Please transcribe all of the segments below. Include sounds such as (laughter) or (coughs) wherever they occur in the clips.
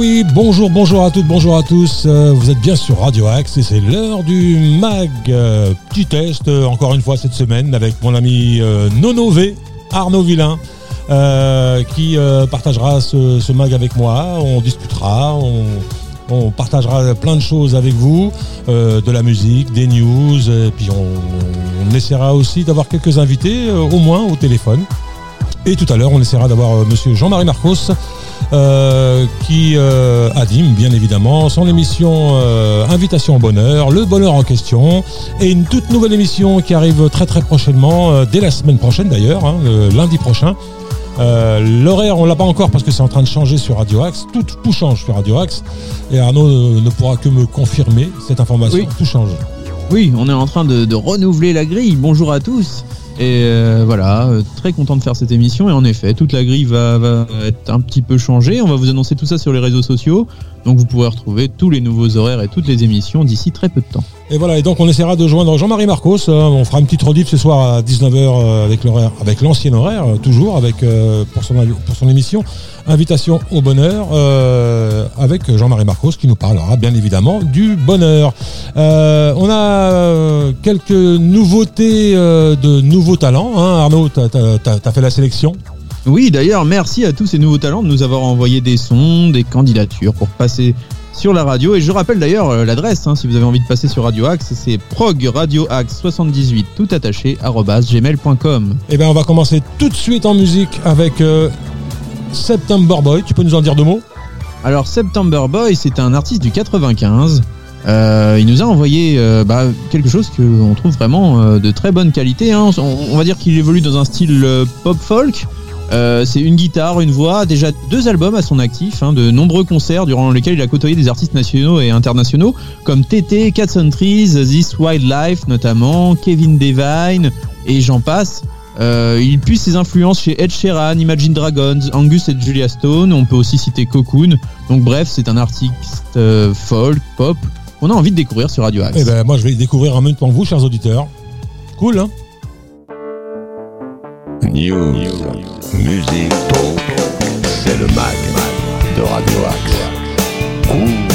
oui, bonjour, bonjour à toutes, bonjour à tous. Euh, vous êtes bien sur Radio Axe et c'est l'heure du mag. Euh, petit test, euh, encore une fois cette semaine, avec mon ami Nono V, Arnaud Villain, qui partagera ce, mag avec moi. On discutera, on, partagera plein de choses avec vous, de la musique, des news, et puis on, essaiera aussi d'avoir quelques invités, au moins au téléphone. Et tout à l'heure, on essaiera d'avoir monsieur Jean-Marie Marcos, euh, qui euh, anime bien évidemment son émission euh, Invitation au bonheur, le bonheur en question, et une toute nouvelle émission qui arrive très très prochainement, euh, dès la semaine prochaine d'ailleurs, hein, lundi prochain. Euh, L'horaire, on l'a pas encore parce que c'est en train de changer sur Radio Axe. Tout, tout change sur Radio Axe. Et Arnaud ne pourra que me confirmer cette information. Oui. Tout change. Oui, on est en train de, de renouveler la grille. Bonjour à tous. Et euh, voilà, euh, très content de faire cette émission. Et en effet, toute la grille va, va être un petit peu changée. On va vous annoncer tout ça sur les réseaux sociaux. Donc vous pourrez retrouver tous les nouveaux horaires et toutes les émissions d'ici très peu de temps. Et voilà, et donc on essaiera de joindre Jean-Marie Marcos. Euh, on fera une petite rediff ce soir à 19h euh, avec l'ancien horaire, euh, toujours pour son émission Invitation au bonheur avec Jean-Marie Marcos qui nous parlera bien évidemment du bonheur. On a quelques nouveautés de nouveaux talents. Hein. Arnaud, t'as as, fait la sélection? Oui, d'ailleurs, merci à tous ces nouveaux talents de nous avoir envoyé des sons, des candidatures pour passer sur la radio. Et je rappelle d'ailleurs euh, l'adresse, hein, si vous avez envie de passer sur Radio Axe, c'est progradioaxe78 tout attaché gmail.com. Eh bien, on va commencer tout de suite en musique avec euh, September Boy. Tu peux nous en dire deux mots? Alors September Boy, c'est un artiste du 95. Euh, il nous a envoyé euh, bah, quelque chose que on trouve vraiment de très bonne qualité. hein. On, on va dire qu'il évolue dans un style pop folk. Euh, c'est une guitare, une voix, déjà deux albums à son actif, hein, de nombreux concerts durant lesquels il a côtoyé des artistes nationaux et internationaux comme TT, Cats on Trees, This Wildlife notamment, Kevin Devine et j'en passe. Euh, il puise ses influences chez Ed Sheeran, Imagine Dragons, Angus et Julia Stone. On peut aussi citer Cocoon. Donc bref, c'est un artiste euh, folk, pop. On a envie de découvrir sur Radio Axe. Eh ben, moi, je vais découvrir en même temps vous, chers auditeurs. Cool, hein? News, musique, talk, c'est le mag de Radio Axe. Cool.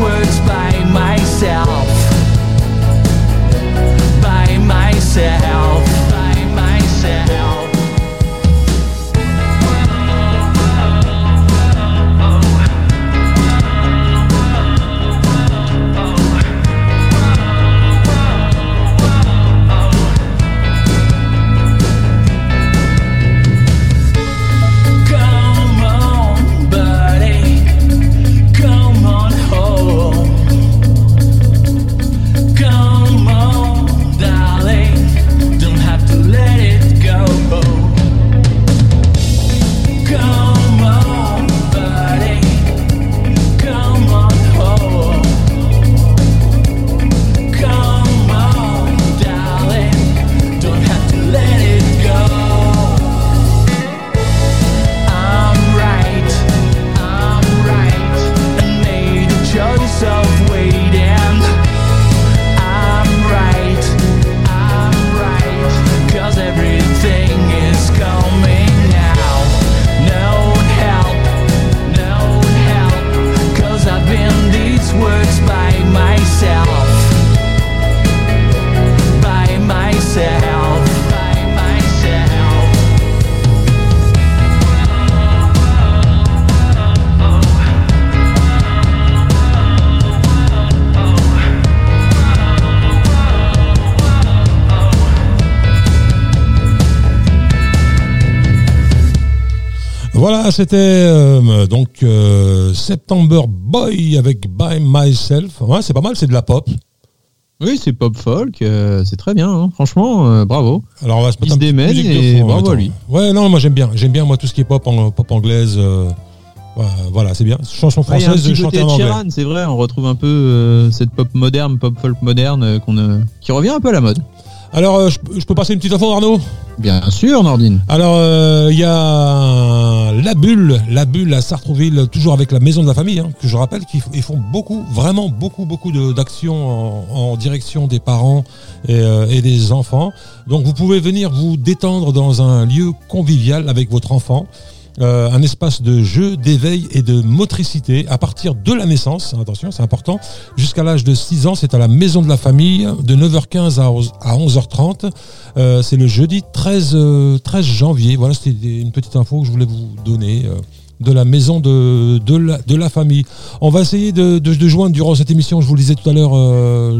words Voilà, c'était euh, donc euh, September Boy avec By Myself. Ouais, c'est pas mal, c'est de la pop. Oui, c'est pop folk, euh, c'est très bien, hein. franchement, euh, bravo. Alors on va se mettre Il un se démène et fond bravo à lui. Ouais, non, moi j'aime bien. J'aime bien moi tout ce qui est pop en pop anglaise. ouais, voilà, c'est bien. Chanson Ouais, française petit chantée en anglais. C'est vrai, on retrouve un peu cette pop moderne, pop folk moderne qu'on qui revient un peu à la mode. Alors, euh, je, je peux passer une petite info, Arnaud? Bien sûr, Nordine. Alors, euh, il y a la bulle, la bulle à Sartrouville, toujours avec la maison de la famille, hein, que je rappelle qu'ils font beaucoup, vraiment beaucoup, beaucoup d'actions en, en direction des parents et, euh, et des enfants. Donc, vous pouvez venir vous détendre dans un lieu convivial avec votre enfant. Euh, un espace de jeu, d'éveil et de motricité à partir de la naissance, attention c'est important, jusqu'à l'âge de 6 ans, c'est à la maison de la famille de 9h15 à 11 à 11h30. Euh, c'est le jeudi 13, euh, 13 janvier. Voilà, c'était une petite info que je voulais vous donner. de la maison de, la, famille. On va essayer de, joindre durant cette émission, je vous le disais tout à l'heure,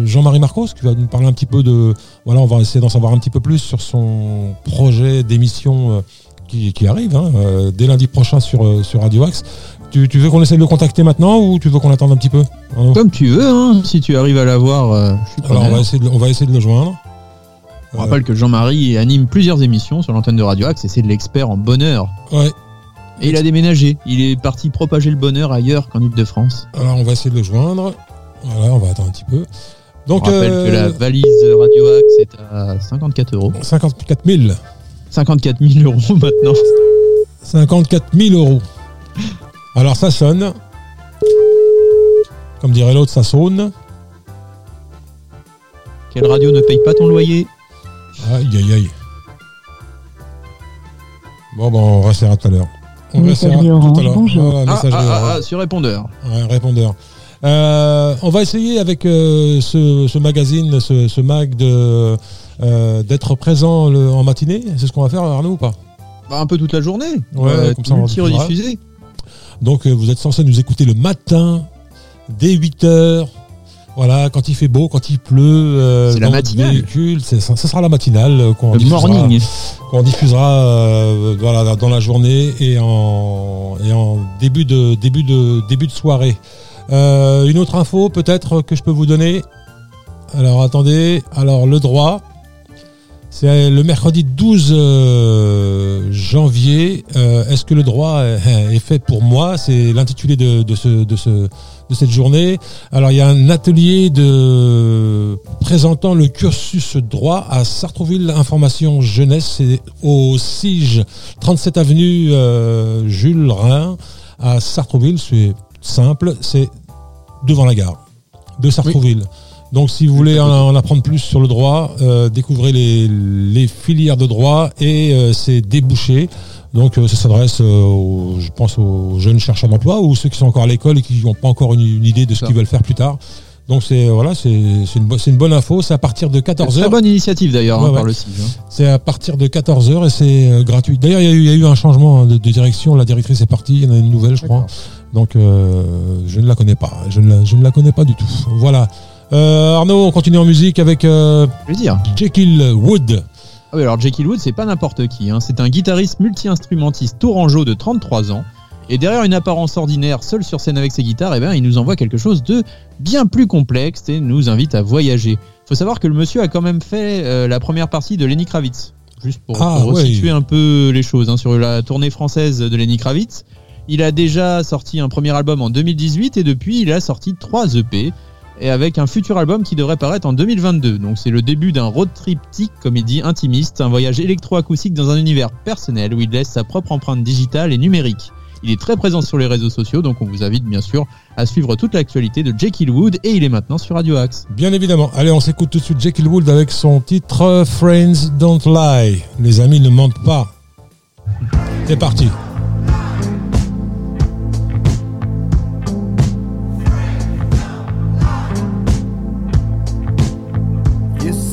Jean-Marie Marcos, qui va nous parler un petit peu de... Voilà, on va essayer d'en savoir un petit peu plus sur son projet d'émission qui, qui arrive hein, euh, dès lundi prochain sur, euh, sur Radio Axe. Tu, tu veux qu'on essaye de le contacter maintenant ou tu veux qu'on attende un petit peu Arnaud Comme tu veux, hein, si tu arrives à l'avoir, euh, je suis Alors on preneur. va, essayer de, le- on va essayer de le joindre. On rappelle que Jean-Marie anime plusieurs émissions sur l'antenne de Radio Axe et c'est de l'expert en bonheur. Ouais, Et il a déménagé. Il est parti propager le bonheur ailleurs qu'en Ile-de-France. alors on va essayer de le joindre. Voilà, on va attendre un petit peu. On Donc, rappelle euh, que la valise Radio Axe est à 54 euros. 54 000. 54 000 euros maintenant. 54 000 euros. Alors ça sonne. Comme dirait l'autre, ça sonne. Quelle radio ne paye pas ton loyer? Aïe, aïe, aïe. Bon, bon, on restera tout à l'heure. On restera tout à l'heure. bonjour. Voilà, ah, ah, ah, ah, sur répondeur. Ouais, répondeur. Euh, on va essayer avec euh, ce, ce magazine, ce, ce mag de euh, d'être présent le- en matinée. C'est ce qu'on va faire, Arnaud, ou pas? Bah, un peu toute la journée. Ouais, Euh, comme ça, on multi-rediffusé. Donc euh, vous êtes censé nous écouter le matin, dès 8 heures. Voilà, quand il fait beau, quand il pleut, euh, C'est la matinale. véhicule, c'est ça, ça sera la matinale qu'on Le diffusera, morning. qu'on diffusera euh, voilà, dans la journée et en, et en début de début de début de soirée. Euh, une autre info peut-être que je peux vous donner? Alors attendez, alors le droit, c'est le mercredi 12 euh, janvier. Euh, Est-ce que le droit (laughs) est, fait pour moi? C'est l'intitulé de, de, ce, de, ce, de cette journée. Alors il y a un atelier présentant le cursus droit à Sartrouville Information Jeunesse. C'est au SIGE 37 avenue euh, Jules Rhin à Sartrouville. C'est simple, c'est devant la gare de Sartrouville. Donc si vous voulez en, en apprendre plus sur le droit, euh, découvrez les, les filières de droit et euh, ses débouchés. Donc euh, ça s'adresse, euh, je pense, aux jeunes chercheurs d'emploi ou ceux qui sont encore à l'école et qui n'ont pas encore une, une idée de ce qu'ils veulent faire plus tard. Donc c'est voilà, c'est une, bonne info. C'est à partir de Très 14h. bonne initiative d'ailleurs Ouais, hein, ouais. par le CIG. hein. C'est à partir de 14h et c'est euh, gratuit. D'ailleurs, il y, a eu- il y a eu un changement hein, de, de direction. La directrice est partie. Il y en a une nouvelle, je crois. Donc, euh, je ne la connais pas. Je ne la, je ne la connais pas du tout. Voilà. Euh, Arnaud, on continue en musique avec euh. Jekyll Wood. Ah oui, alors Jekyll Wood, c'est pas n'importe qui. hein. C'est un guitariste multi-instrumentiste tourangeau de 33 ans. Et derrière une apparence ordinaire, seul sur scène avec ses guitares, eh ben, il nous envoie quelque chose de bien plus complexe et nous invite à voyager. Faut savoir que le monsieur a quand même fait euh, la première partie de Lenny Kravitz. Juste pour, Ah, pour ouais. resituer un peu les choses hein, sur la tournée française de Lenny Kravitz. Il a déjà sorti un premier album en 2018 et depuis il a sorti trois EP et avec un futur album qui devrait paraître en 2022. Donc c'est le début d'un road triptyque comédie intimiste, un voyage électroacoustique dans un univers personnel où il laisse sa propre empreinte digitale et numérique. Il est très présent sur les réseaux sociaux, donc on vous invite bien sûr à suivre toute l'actualité de Jekyll Wood et il est maintenant sur Radio Axe. Bien évidemment. Allez, on s'écoute tout de suite Jekyll Wood avec son titre Friends Don't Lie. Les amis ne mentent pas. C'est parti.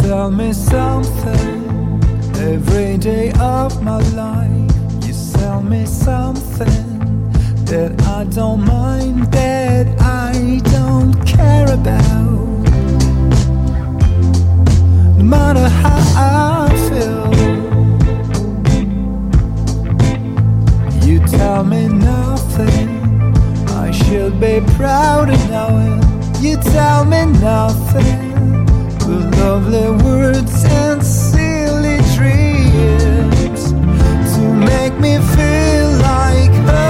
Sell me something every day of my life. You sell me something that I don't mind, that I don't care about. No matter how I feel, you tell me nothing. I should be proud of knowing you tell me nothing but lovely words and silly dreams to make me feel like her.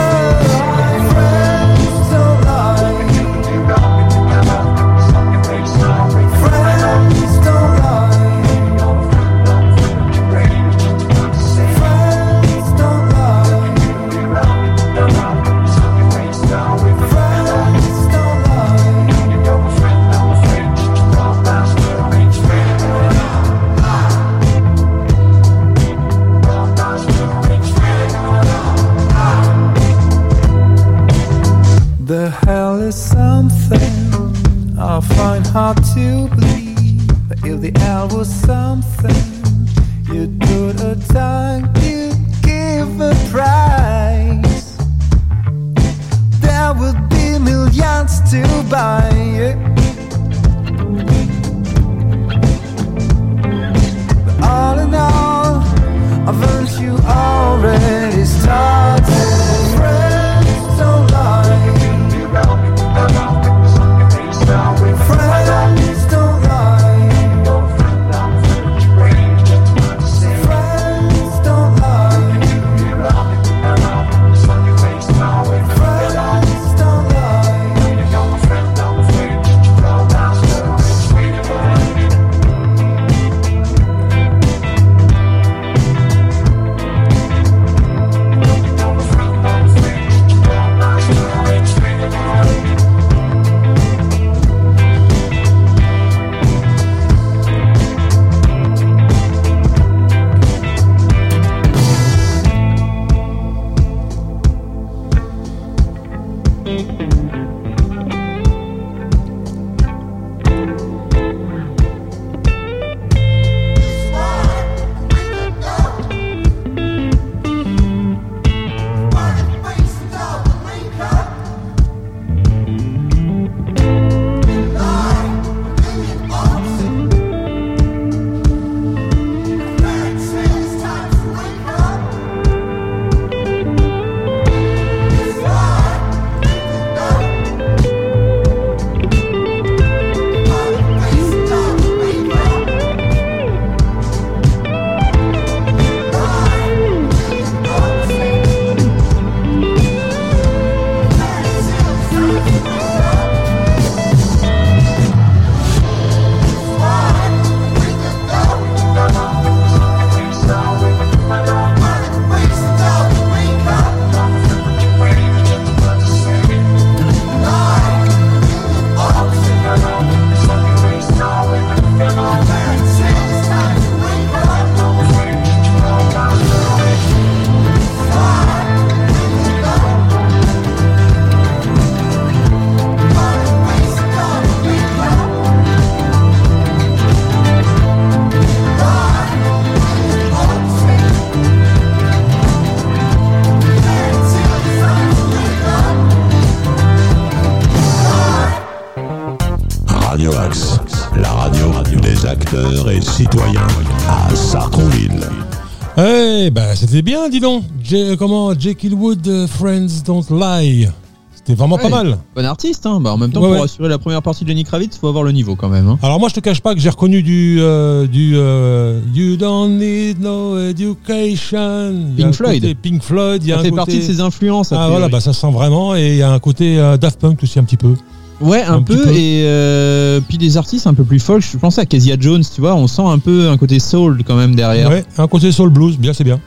Ben, c'était bien, dis donc. J- comment Jekyll Wood, euh, Friends Don't Lie. C'était vraiment pas mal. Bon artiste, hein. Bah, en même temps, Ouais, pour ouais. assurer la première partie de Lenny Kravitz, faut avoir le niveau quand même. Hein. Alors moi, je te cache pas que j'ai reconnu du euh, du euh, You Don't Need No Education. Pink Floyd. Pink Floyd. Il y a Ça un fait côté... partie de ses influences. Ah voilà, bah ça sent vraiment et il y a un côté euh, Daft Punk aussi un petit peu. Ouais, un, Un peu, et euh, puis des artistes un peu plus folk. Je pensais à Kezia Jones, tu vois, on sent un peu un côté soul quand même derrière. Ouais, un côté soul blues, bien c'est bien.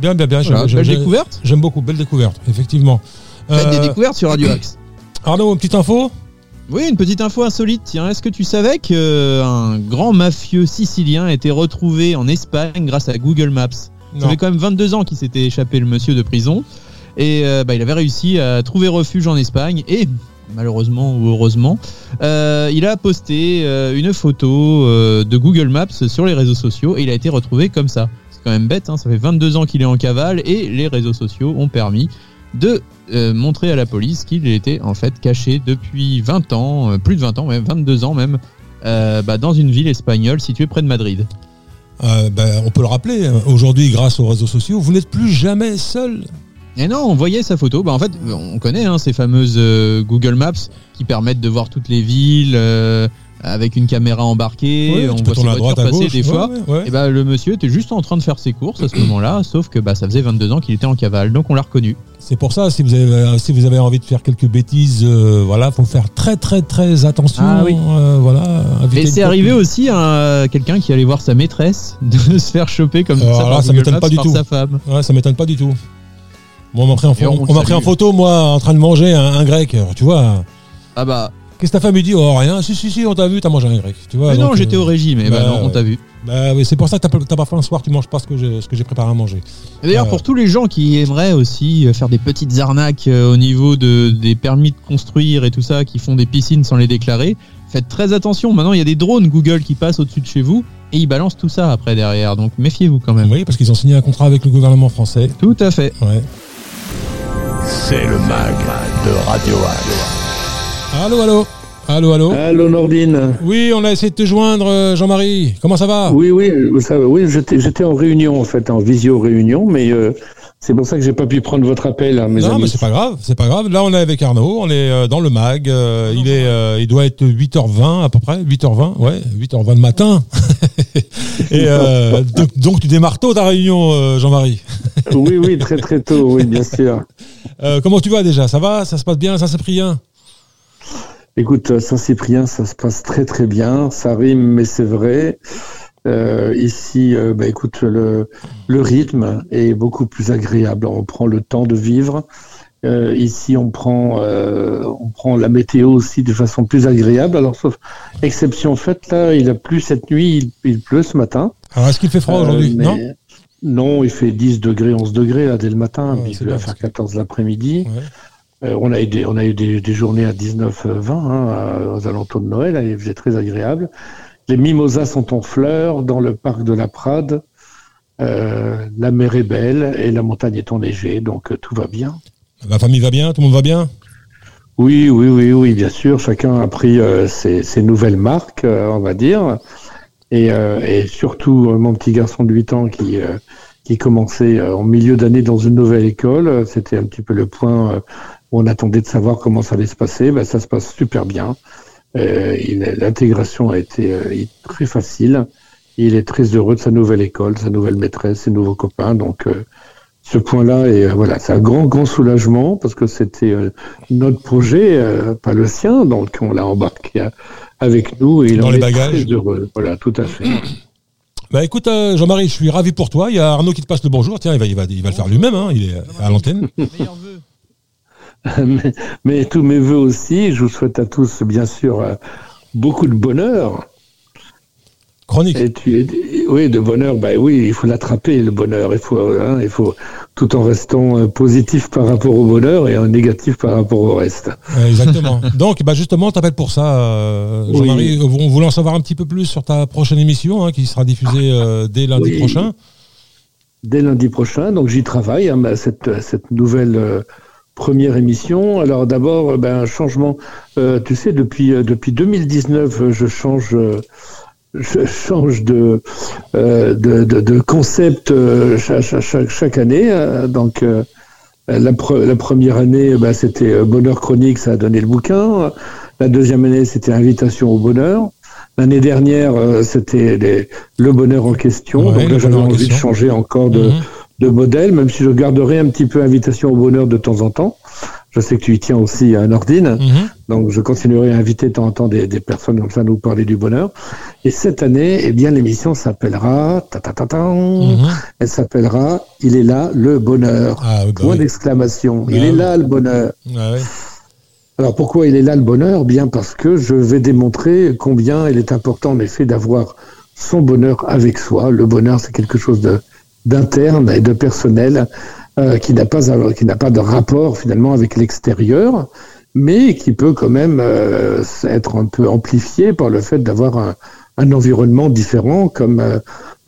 Bien, bien, bien. Voilà, belle découverte. J'aime beaucoup, belle découverte, effectivement. Faites des Euh, découvertes sur Radio Axe. (coughs) Arnaud, une petite info? Oui, une petite info insolite. Tiens, est-ce que tu savais qu'un grand mafieux sicilien a été retrouvé en Espagne grâce à Google Maps? Ça Non. fait quand même 22 ans qu'il s'était échappé le monsieur de prison et euh, bah, il avait réussi à trouver refuge en Espagne et malheureusement ou heureusement, euh, il a posté euh, une photo euh, de Google Maps sur les réseaux sociaux et il a été retrouvé comme ça. C'est quand même bête, hein, ça fait 22 ans qu'il est en cavale et les réseaux sociaux ont permis de montrer à la police qu'il était en fait caché depuis 20 ans, plus de 20 ans, même 22 ans même, bah, dans une ville espagnole située près de Madrid. Ben, on peut le rappeler, euh, aujourd'hui, grâce aux réseaux sociaux, vous n'êtes plus jamais seul. Et non, on voyait sa photo. Bah, en fait, on connaît hein, ces fameuses euh, Google Maps qui permettent de voir toutes les villes euh, avec une caméra embarquée. Ouais, on voit ses voitures droite, passer gauche. des fois. Ouais, ouais, ouais. Et bah, le monsieur était juste en train de faire ses courses à ce moment-là, sauf que bah, ça faisait 22 ans qu'il était en cavale, donc on l'a reconnu. C'est pour ça, si vous avez, si vous avez envie de faire quelques bêtises, euh, voilà, faut faire très très très attention. Ah oui. euh, voilà. Et c'est arrivé aussi à quelqu'un qui allait voir sa maîtresse (laughs) de se faire choper comme ça par ça Google m'étonne Maps pas du par tout. sa femme. Ouais, ça m'étonne pas du tout. On m'a pris en, Et on on le m'a pris en salue. photo, moi, en train de manger un, un grec. Alors, tu vois, Ah bah, qu'est-ce que ta femme lui dit Oh, rien. Si, si, si, on t'a vu, t'as mangé un grec. Tu vois, mais non, donc, j'étais euh, au régime, et bah, bah, non, on t'a vu. Bah oui, c'est pour ça que t'as pas, t'as pas faim le soir, tu manges pas ce que j'ai, ce que j'ai préparé à manger. Et D'ailleurs, Ouais. pour tous les gens qui aimeraient aussi euh, faire des petites arnaques euh, au niveau de, des permis de construire et tout ça, qui font des piscines sans les déclarer, faites très attention. Maintenant, il y a des drones Google qui passent au-dessus de chez vous et ils balancent tout ça après derrière. Donc méfiez-vous quand même. Oui, parce qu'ils ont signé un contrat avec le gouvernement français. Tout à fait. Ouais. C'est le mag de Radio Axe. Allô, allô Allô, allô Allô Nordine. Oui, on a essayé de te joindre, euh, Jean-Marie. Comment ça va? Oui, oui, oui, j'étais, j'étais en réunion en fait, en visio réunion, mais euh, c'est pour ça que j'ai pas pu prendre votre appel, hein, mes Non, amis. mais c'est pas grave, c'est pas grave. Là, on est avec Arnaud, on est euh, dans le mag. euh, il est, euh, il doit être 8h20 à peu près, 8h20, ouais, 8h20 le matin. (laughs) Et euh, donc, donc, tu démarres tôt ta réunion, euh, Jean-Marie. Oui, oui, très très tôt, oui, bien sûr. Euh, comment tu vas déjà? Ça va? Ça se passe bien? Saint-Cyprien Écoute, euh, Saint-Cyprien, ça se passe très très bien. Ça rime, mais c'est vrai. Euh, ici, euh, bah, écoute, le, le rythme est beaucoup plus agréable. On prend le temps de vivre. Euh, ici, on prend, euh, on prend la météo aussi de façon plus agréable. Alors, sauf exception faite, là, il a plu cette nuit, il, il pleut ce matin. Alors, est-ce qu'il fait froid Euh, aujourd'hui? Mais- Non Non, il fait 10 degrés, 11 degrés là, dès le matin, Ouais, puis il va faire c'est- 14 l'après-midi. Ouais. Euh, on a eu des, on a eu des, des journées à 19, euh, 20 hein, à- aux alentours de Noël, là, il faisait très agréable. Les mimosas sont en fleurs dans le parc de la Prade. Euh, la mer est belle et la montagne est enneigée, donc euh, tout va bien. La famille va bien? Tout le monde va bien? Oui, oui, oui, oui, bien sûr. Chacun a pris euh, ses, ses nouvelles marques, euh, on va dire. Et, euh, et surtout, euh, mon petit garçon de 8 ans qui, euh, qui commençait euh, en milieu d'année dans une nouvelle école, euh, c'était un petit peu le point euh, où on attendait de savoir comment ça allait se passer. Ben, ça se passe super bien. Euh, L'intégration a été euh, très facile. Il est très heureux de sa nouvelle école, sa nouvelle maîtresse, ses nouveaux copains. Donc, euh, ce point-là, et euh, voilà, c'est un grand, grand soulagement parce que c'était euh, notre projet, euh, pas le sien, donc on l'a embarqué avec nous et il Dans en les est bagages. très heureux. Voilà, tout à fait. (clears throat) Bah écoute, euh, Jean-Marie, je suis ravi pour toi. Il y a Arnaud qui te passe le bonjour. Tiens, il va, il va, il va le faire lui-même. Hein. Il est à l'antenne. Meilleur vœu. (laughs) mais, mais tous mes voeux aussi, je vous souhaite à tous, bien sûr, beaucoup de bonheur. Chronique. Et tu, et- oui, de bonheur, bah oui, il faut l'attraper, le bonheur. Il faut, hein, il faut, tout en restant euh, positif par rapport au bonheur et en négatif par rapport au reste. Exactement. (laughs) Donc, bah justement, on t'appelle pour ça, euh, Oui. Jean-Marie. On voulait en savoir un petit peu plus sur ta prochaine émission, hein, qui sera diffusée euh, dès lundi Oui. prochain. dès lundi prochain. Donc j'y travaille, hein, bah, cette, cette nouvelle euh, première émission. Alors d'abord, ben, un changement. Tu sais, depuis, depuis 2019, euh, je change. Change de, euh, de, de, de concept euh, chaque, chaque, chaque année. euh, donc, euh, la, pre- la première année, bah, c'était euh, Bonheur chronique, ça a donné le bouquin. La deuxième année, c'était Invitation au bonheur. L'année dernière, euh, c'était le bonheur en question. Ouais, Donc là, j'avais envie de changer encore de, Mhm. de modèle, même si je garderai un petit peu Invitation au bonheur de temps en temps. Je sais que tu y tiens aussi à Nordine. Mhm. Donc, je continuerai à inviter de temps en temps des, des personnes comme ça à nous parler du bonheur. Et cette année, eh bien, l'émission s'appellera, ta ta ta ta, Mhm. elle s'appellera Il est là, le bonheur. Ah, bah Point oui. d'exclamation. Il est oui. là, le bonheur. Ouais. Alors, pourquoi il est là, le bonheur? Bien parce que je vais démontrer combien il est important, en effet, d'avoir son bonheur avec soi. Le bonheur, c'est quelque chose de d'interne et de personnel euh, qui n'a pas qui n'a pas de rapport finalement avec l'extérieur, mais qui peut quand même euh, être un peu amplifié par le fait d'avoir un, un environnement différent, comme euh,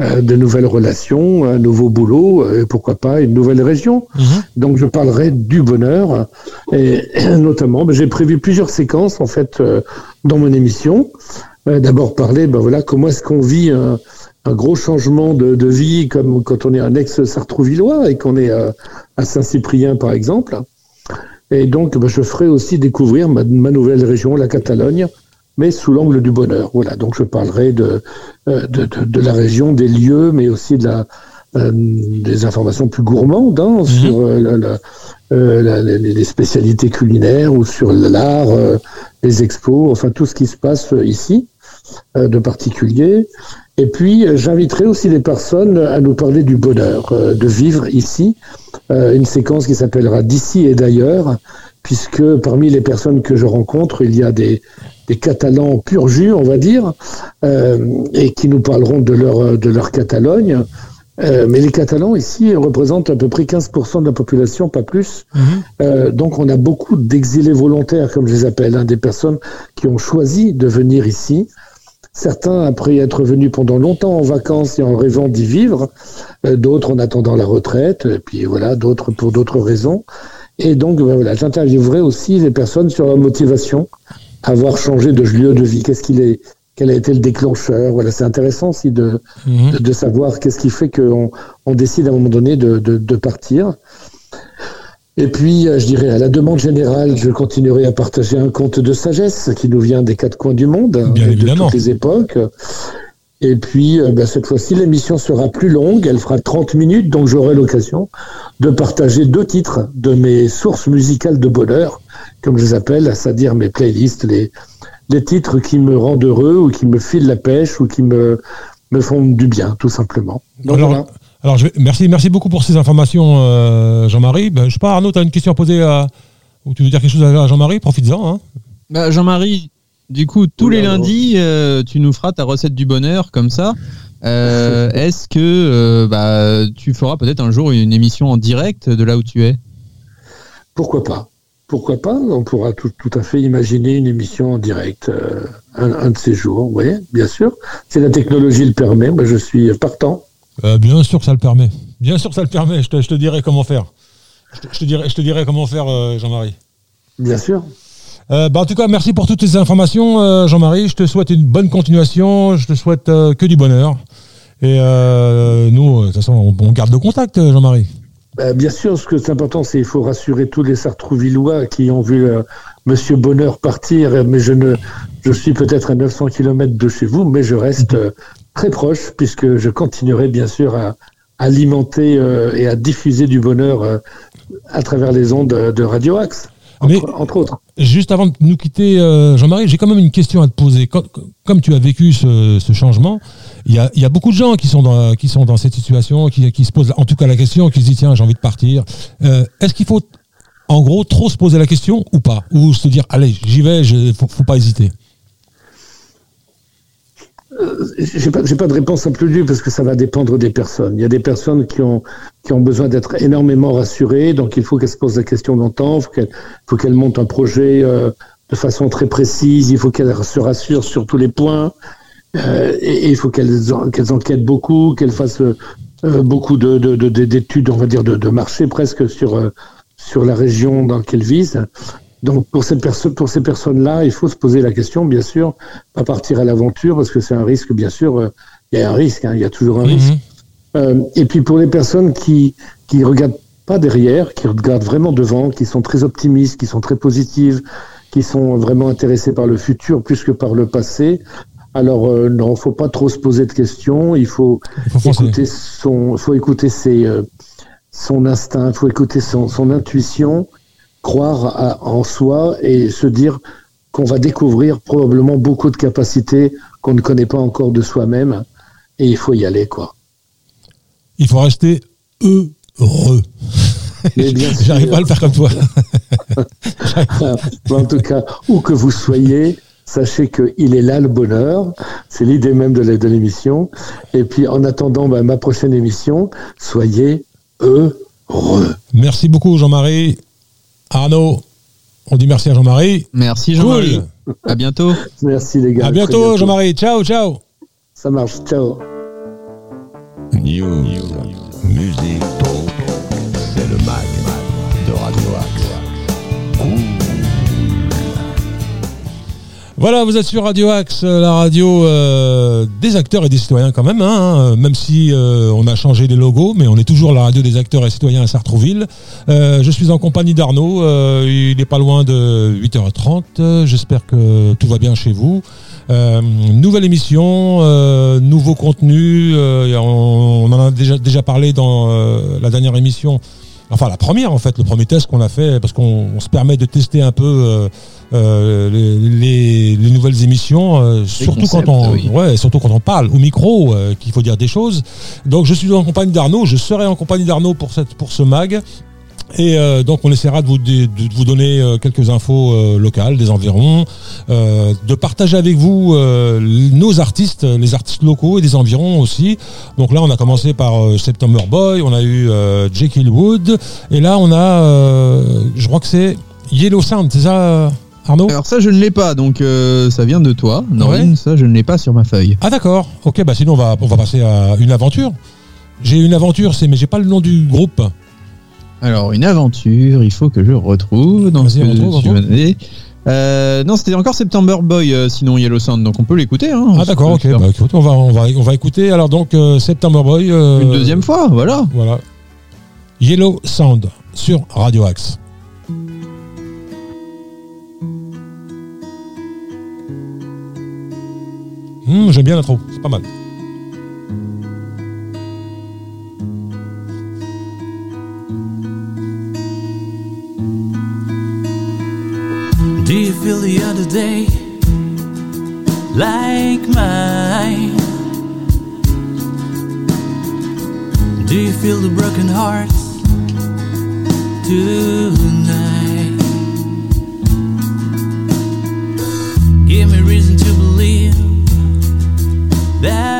euh, de nouvelles relations, un nouveau boulot, euh, et pourquoi pas une nouvelle région. Mhm. Donc je parlerai du bonheur et (clears throat) notamment ben, j'ai prévu plusieurs séquences en fait dans mon émission. D'abord parler ben voilà comment est-ce qu'on vit un, gros changement de, de vie, comme quand on est un ex-sartrouvillois et qu'on est à, à Saint-Cyprien, par exemple. Et donc, bah, je ferai aussi découvrir ma, ma nouvelle région, la Catalogne, mais sous l'angle du bonheur. Voilà, donc je parlerai de, euh, de, de, de la région, des lieux, mais aussi de la, euh, des informations plus gourmandes hein, sur euh, la- la- euh, la- les, spécialités culinaires ou sur l'art, les expos, enfin tout ce qui se passe ici de particulier. Et puis euh, j'inviterai aussi les personnes à nous parler du bonheur, euh, de vivre ici, euh, une séquence qui s'appellera d'ici et d'ailleurs, puisque parmi les personnes que je rencontre, il y a des, des Catalans pur jus, on va dire, euh, et qui nous parleront de leur, de leur Catalogne. Mais les Catalans ici représentent à peu près 15% de la population, pas plus. Euh, donc on a beaucoup d'exilés volontaires, comme je les appelle, hein, des personnes qui ont choisi de venir ici. Certains après être venus pendant longtemps en vacances et en rêvant d'y vivre, euh, d'autres en attendant la retraite, et puis voilà, d'autres pour d'autres raisons. Et donc ben voilà, j'interviewerai aussi les personnes sur leur motivation à avoir changé de lieu de vie. Qu'est-ce qu'il est, quel a été le déclencheur? Voilà, c'est intéressant aussi de, Mhm. de, de savoir qu'est-ce qui fait qu'on on décide à un moment donné de, de, de partir. Et puis, euh, je dirais, à la demande générale, je continuerai à partager un conte de sagesse qui nous vient des quatre coins du monde, Bien de évidemment. toutes les époques. Et puis, euh, ben, cette fois-ci, l'émission sera plus longue, elle fera 30 minutes, donc j'aurai l'occasion de partager deux titres de mes sources musicales de bonheur, comme je les appelle, c'est-à-dire mes playlists, les, les titres qui me rendent heureux ou qui me filent la pêche ou qui me, me font du bien, tout simplement. Donc Alors, voilà. Alors je vais- merci, merci beaucoup pour ces informations, euh, Jean-Marie. Ben, je sais pas, Arnaud, tu as une question à poser à, ou tu veux dire quelque chose à Jean-Marie? Profites-en. Hein. Bah, Jean-Marie, du coup, tous Oula, les lundis, euh, tu nous feras ta recette du bonheur comme ça. Euh, Est-ce que euh, bah, tu feras peut-être un jour une émission en direct de là où tu es? Pourquoi pas Pourquoi pas? On pourra tout, tout à fait imaginer une émission en direct euh, un, un de ces jours, oui, bien sûr. Si la technologie le permet, moi je suis partant. Euh, bien sûr que ça le permet. Bien sûr que ça le permet. Je te, je te dirai comment faire. Je te, je te dirai, je te dirai comment faire, euh, Jean-Marie. Bien sûr. Euh, bah, en tout cas, merci pour toutes ces informations, euh, Jean-Marie. Je te souhaite une bonne continuation. Je te souhaite euh, que du bonheur. Et nous, de toute façon, on, on garde le contact, Jean-Marie. Euh, bien sûr, ce que c'est important, c'est qu'il faut rassurer tous les Sartrouvillois qui ont vu Monsieur Bonheur partir, mais je ne, je suis peut-être à 900 km de chez vous, mais je reste euh, très proche puisque je continuerai bien sûr à alimenter euh, et à diffuser du bonheur euh, à travers les ondes de, Radio Axe, entre, Mais- entre autres. Juste avant de nous quitter, euh, Jean-Marie, j'ai quand même une question à te poser. Comme tu as vécu ce, ce changement, il y a, il y a beaucoup de gens qui sont dans, qui sont dans cette situation, qui, qui se posent en tout cas la question, qui se disent tiens, j'ai envie de partir. Est-ce qu'il faut, en gros, trop se poser la question ou pas? Ou se dire allez, j'y vais, il faut, faut pas hésiter? J'ai pas, pas de réponse absolue parce que ça va dépendre des personnes. Il y a des personnes qui ont, qui ont besoin d'être énormément rassurées, donc il faut qu'elles se posent la question longtemps, il faut qu'elles, faut qu'elles montent un projet euh, de façon très précise, il faut qu'elles se rassurent sur tous les points, euh, et, il faut qu'elles, qu'elles enquêtent beaucoup, qu'elles fassent euh, beaucoup de, de, de- de- d'études, on va dire, de, de marché presque sur, euh, sur la région dans laquelle elles visent. Donc pour ces, perso- pour ces personnes-là, il faut se poser la question, bien sûr, pas partir à l'aventure parce que c'est un risque, bien sûr. euh, Il y a un risque, hein, il y a toujours un risque. Mhm. Euh, et puis pour les personnes qui qui regardent pas derrière, qui regardent vraiment devant, qui sont très optimistes, qui sont très positives, qui sont vraiment intéressées par le futur plus que par le passé. Alors euh, non, faut pas trop se poser de questions. Il faut écouter son, faut écouter ses, euh, son instinct, faut écouter son, son intuition, croire à- en soi et se dire qu'on va découvrir probablement beaucoup de capacités qu'on ne connaît pas encore de soi-même et il faut y aller quoi. Il faut rester heureux. (laughs) J'arrive pas à le faire comme toi. (laughs) en tout cas, où que vous soyez, sachez qu'il est là le bonheur. C'est l'idée même de l'émission. Et puis, en attendant bah, ma prochaine émission, soyez heureux. Merci beaucoup, Jean-Marie. Arnaud, on dit merci à Jean-Marie. Merci Jean-Marie. À bientôt. Merci les gars. À bientôt, Jean-Marie. Ciao, ciao. Ça marche. Ciao. News, musique, talk, c'est le mag Voilà, vous êtes sur Radio Axe, euh, la radio euh, des acteurs et des citoyens quand même, hein, même si euh, on a changé les logos, mais on est toujours la radio des acteurs et citoyens à Sartrouville. Je suis en compagnie d'Arnaud, il est pas loin de 8h30, euh, j'espère que tout va bien chez vous. Nouvelle émission, nouveau contenu, on, en a déjà, parlé dans la dernière émission enfin la première en fait, le premier test qu'on a fait, parce qu'on on se permet de tester un peu euh, euh, les, les- les nouvelles émissions, euh, surtout concepts, quand on, oui. ouais, surtout quand on parle au micro, qu'il faut dire des choses. Donc je suis en compagnie d'Arnaud, je serai en compagnie d'Arnaud pour cette pour ce mag. Et euh, donc on essaiera de vous, de, de vous donner euh, quelques infos euh, locales des environs, de partager avec vous nos artistes, les artistes locaux et des environs aussi. Donc là on a commencé par September Boy, on a eu Jekyll Wood, et là on a, je crois que c'est Yellow Sound, c'est ça Arnaud? Alors ça, je ne l'ai pas, donc euh, ça vient de toi, Norine. Ouais. Ça, je ne l'ai pas sur ma feuille. Ah d'accord, ok, bah sinon on va, on va passer à une aventure. J'ai une aventure, c'est mais j'ai pas le nom du groupe. Alors, une aventure, il faut que je retrouve. dans ce retrouve, retrouve. Euh, non, c'était encore September Boy, euh, sinon Yellow Sound, donc on peut l'écouter. Hein, Ah d'accord, ok, bah écoute, on va, on va, on va écouter alors donc euh, September Boy. Une deuxième fois, voilà. Voilà. Yellow Sound sur Radio Axe. Hmm, J'aime bien l'intro, c'est pas mal. Do you feel the other day like mine? Do you feel the broken hearts tonight? Give me reason to believe that's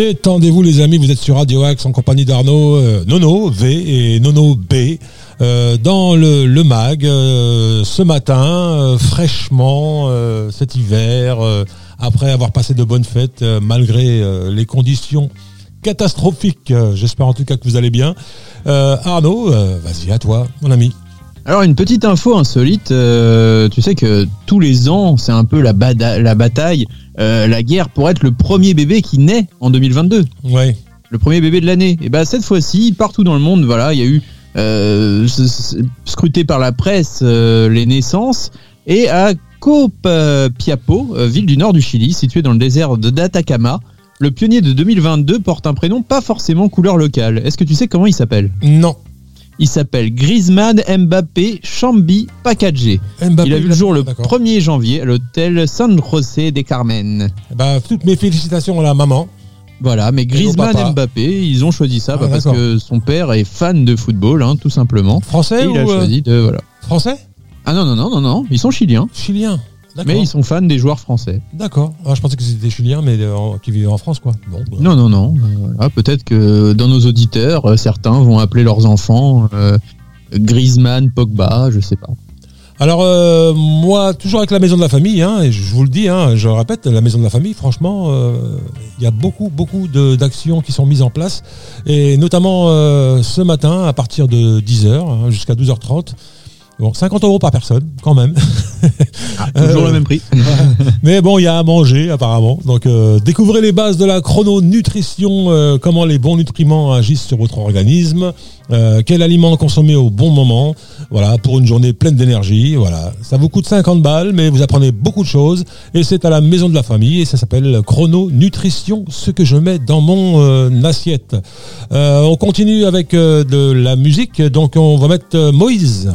Détendez-vous les amis, vous êtes sur Radio Axe en compagnie d'Arnaud, euh, Nono V et Nono B. euh, dans le, mag euh, ce matin, fraîchement, cet hiver, après avoir passé de bonnes fêtes, malgré les conditions catastrophiques. J'espère en tout cas que vous allez bien. Arnaud, vas-y à toi, mon ami. Alors une petite info insolite, tu sais que tous les ans, c'est un peu la bataille, euh, la guerre pour être le premier bébé qui naît en 2022. Ouais. le premier bébé de l'année. Et ben cette fois-ci, partout dans le monde, voilà, il y a eu euh, scruté par la presse euh, les naissances et à Copiapo, ville du nord du Chili, située dans le désert de d'Atacama, le pionnier de 2022 porte un prénom pas forcément couleur locale. Est-ce que tu sais comment il s'appelle? Non. Il s'appelle Griezmann Mbappé Chambi Packagé. Mbappé, Il a vu le jour le D'accord. 1er janvier à l'hôtel San José de Carmen. Ben, toutes mes félicitations à la maman. Voilà, mais Griezmann. Mbappé, ils ont choisi ça Ah, bah, parce que son père est fan de football, hein, tout simplement. Français Et il a ou euh, choisi de voilà. français? Ah non non non non non, ils sont chiliens, Chilien. Mais ils sont fans des joueurs français. D'accord. Ah, je pensais que c'était des Chiliens, mais euh, qui vivaient en France, quoi. Bon, bah. Non non non, euh, peut-être que dans nos auditeurs, euh, certains vont appeler leurs enfants euh, Griezmann, Pogba, je sais pas. Alors, euh, moi, toujours avec la maison de la famille, hein, et je vous le dis, hein, je le répète, la maison de la famille, franchement, euh, il y a beaucoup, beaucoup d'actions qui sont mises en place, et notamment euh, ce matin, à partir de 10h jusqu'à 12h30. Bon, 50 euros par personne, quand même. (laughs) Toujours Euh, le même prix. Mais bon, il y a à manger apparemment. Donc euh, découvrez les bases de la chrononutrition, euh, comment les bons nutriments agissent sur votre organisme, quel aliment consommer au bon moment, voilà, pour une journée pleine d'énergie. Voilà, ça vous coûte 50 balles, mais vous apprenez beaucoup de choses. Et c'est à la maison de la famille et ça s'appelle chrononutrition, ce que je mets dans mon assiette. On continue avec de la musique, donc on va mettre Moïse.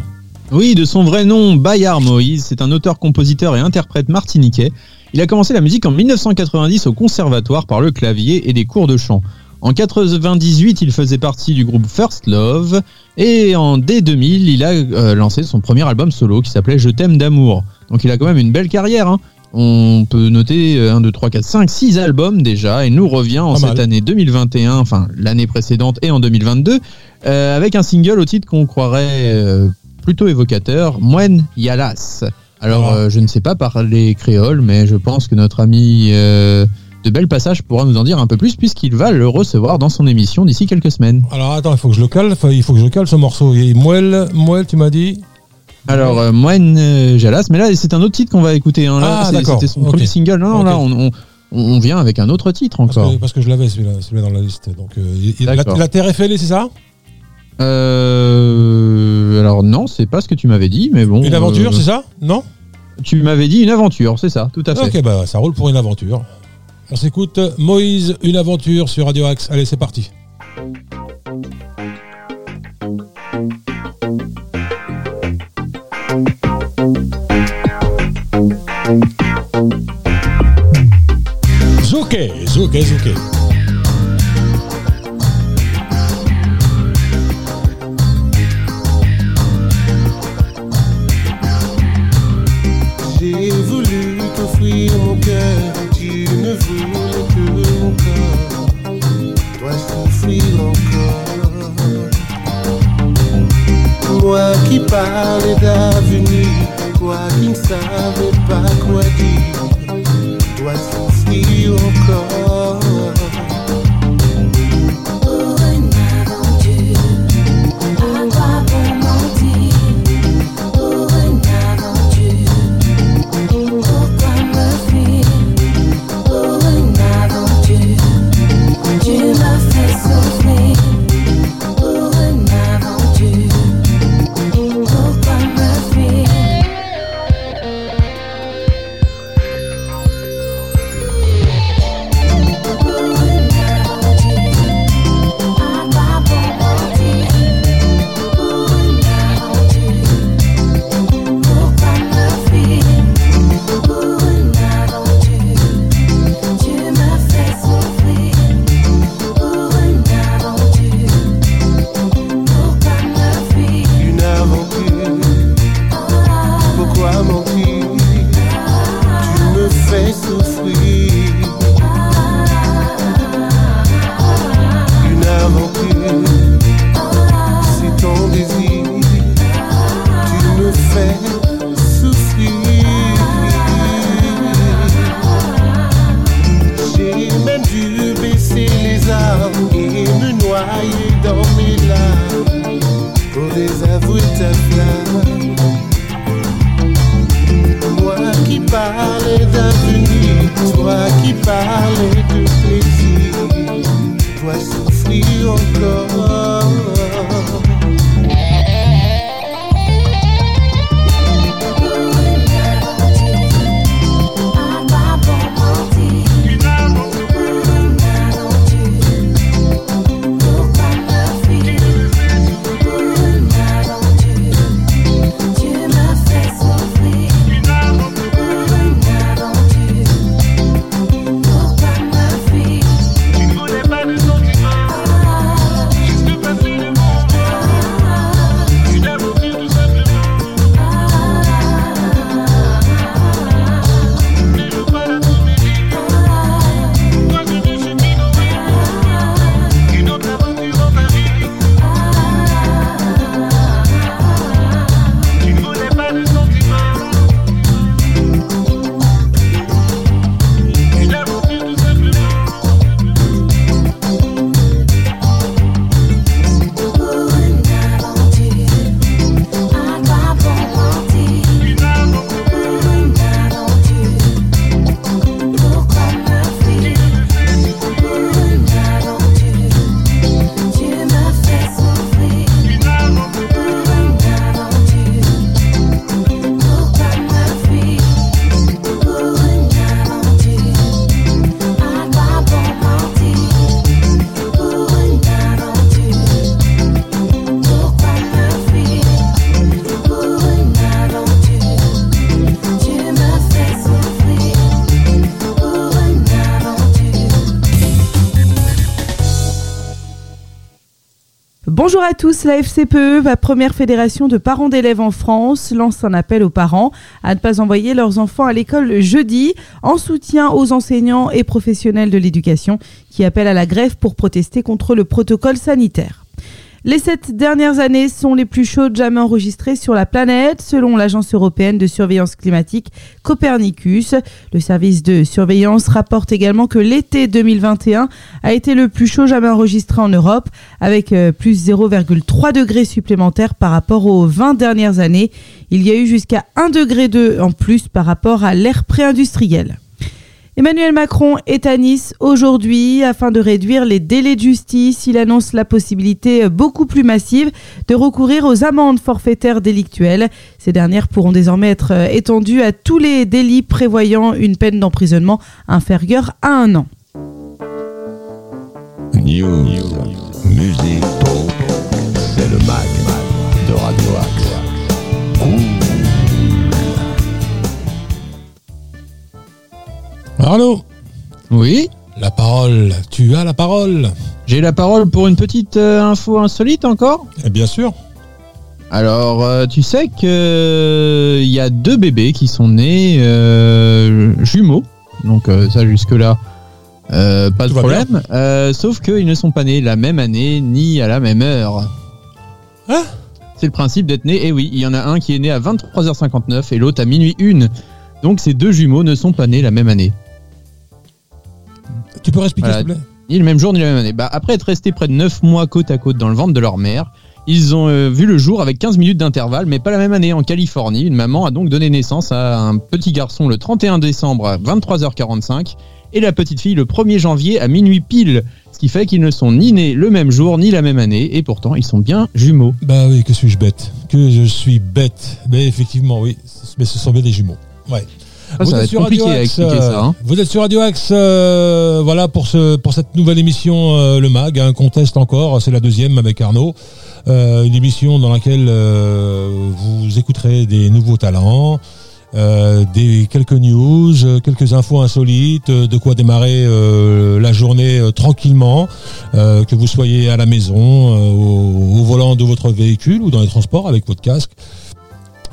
Oui, de son vrai nom, Bayard Moïse, c'est un auteur, compositeur et interprète martiniquais. Il a commencé la musique en 1990 au conservatoire par le clavier et des cours de chant. En 98, il faisait partie du groupe First Love et en dès 2000, il a euh, lancé son premier album solo qui s'appelait Je t'aime d'amour. Donc il a quand même une belle carrière. hein. On peut noter euh, 1, 2, 3, 4, 5, 6 albums déjà et nous revient en Pas cette mal. année 2021, enfin l'année précédente et en 2022, euh, avec un single au titre qu'on croirait euh, plutôt évocateur, Moine Yalas. Alors, Ah. euh, je ne sais pas parler créole, mais je pense que notre ami euh, de Bel Passage pourra nous en dire un peu plus, puisqu'il va le recevoir dans son émission d'ici quelques semaines. Alors attends, il faut que je le cale, il faut que je le cale ce morceau. Et Moelle, Moelle, tu m'as dit Alors, euh, Moine euh, Jalas, mais là, c'est un autre titre qu'on va écouter. hein. Là, Ah, d'accord. C'était son premier single. Non, là, on, on- on vient avec un autre titre Parce encore. que, parce que je l'avais celui-là, dans la liste. Donc, euh, la, la Terre est fêlée, c'est ça? Euh, alors, non, c'est pas ce que tu m'avais dit, mais bon. Une aventure, euh, c'est ça? Non? Tu m'avais dit une aventure, c'est ça, tout à fait. Ok, bah ça roule pour une aventure. On s'écoute Moïse, une aventure sur Radio Axe. Allez, c'est parti. Zouké, zouké, zouké. Qui parlais d'avenir, toi qui ne savais pas quoi dire, dois souffrir encore. La FCPE, la première fédération de parents d'élèves en France, lance un appel aux parents à ne pas envoyer leurs enfants à l'école le jeudi en soutien aux enseignants et professionnels de l'éducation qui appellent à la grève pour protester contre le protocole sanitaire. Les sept dernières années sont les plus chaudes jamais enregistrées sur la planète, selon l'Agence européenne de surveillance climatique Copernicus. Le service de surveillance rapporte également que l'été 2021 a été le plus chaud jamais enregistré en Europe, avec euh, plus 0,3 degrés supplémentaires par rapport aux 20 dernières années. Il y a eu jusqu'à 1 degré 2 en plus par rapport à l'ère pré-industrielle. Emmanuel Macron est à Nice aujourd'hui afin de réduire les délais de justice. Il annonce la possibilité beaucoup plus massive de recourir aux amendes forfaitaires délictuelles. Ces dernières pourront désormais être étendues à tous les délits prévoyant une peine d'emprisonnement inférieure à un an. Arnaud, Oui la parole, tu as la parole. J'ai la parole pour une petite euh, info insolite encore Et bien sûr. Alors, euh, tu sais que euh, il y a deux bébés qui sont nés euh, jumeaux. Donc ça jusque-là, euh, pas de Tout problème. Euh, sauf qu'ils ne sont pas nés la même année ni à la même heure. Hein? C'est le principe d'être né. Et oui, il y en a un qui est né à 23h59 et l'autre à minuit 1. Donc ces deux jumeaux ne sont pas nés la même année. Tu peux expliquer Voilà. s'il te plaît Ni le même jour ni la même année. Bah, après être restés près de 9 mois côte à côte dans le ventre de leur mère, ils ont euh, vu le jour avec 15 minutes d'intervalle, mais pas la même année. En Californie, une maman a donc donné naissance à un petit garçon le 31 décembre à 23h45 et la petite fille le 1er janvier à minuit pile. Ce qui fait qu'ils ne sont ni nés le même jour ni la même année et pourtant ils sont bien jumeaux. Bah oui, que suis-je bête? Que je suis bête. Mais effectivement, oui. Mais ce sont bien des jumeaux. Ouais. Ah, à expliquer ça, hein. Vous êtes sur Radio Axe, euh, voilà pour ce pour cette nouvelle émission euh, le Mag, un contest encore, c'est la deuxième avec Arnaud, Euh, une émission dans laquelle euh, vous écouterez des nouveaux talents, euh, des quelques news, euh, quelques infos insolites, euh, de quoi démarrer euh, la journée euh, tranquillement, euh, que vous soyez à la maison, euh, au, au volant de votre véhicule ou dans les transports avec votre casque.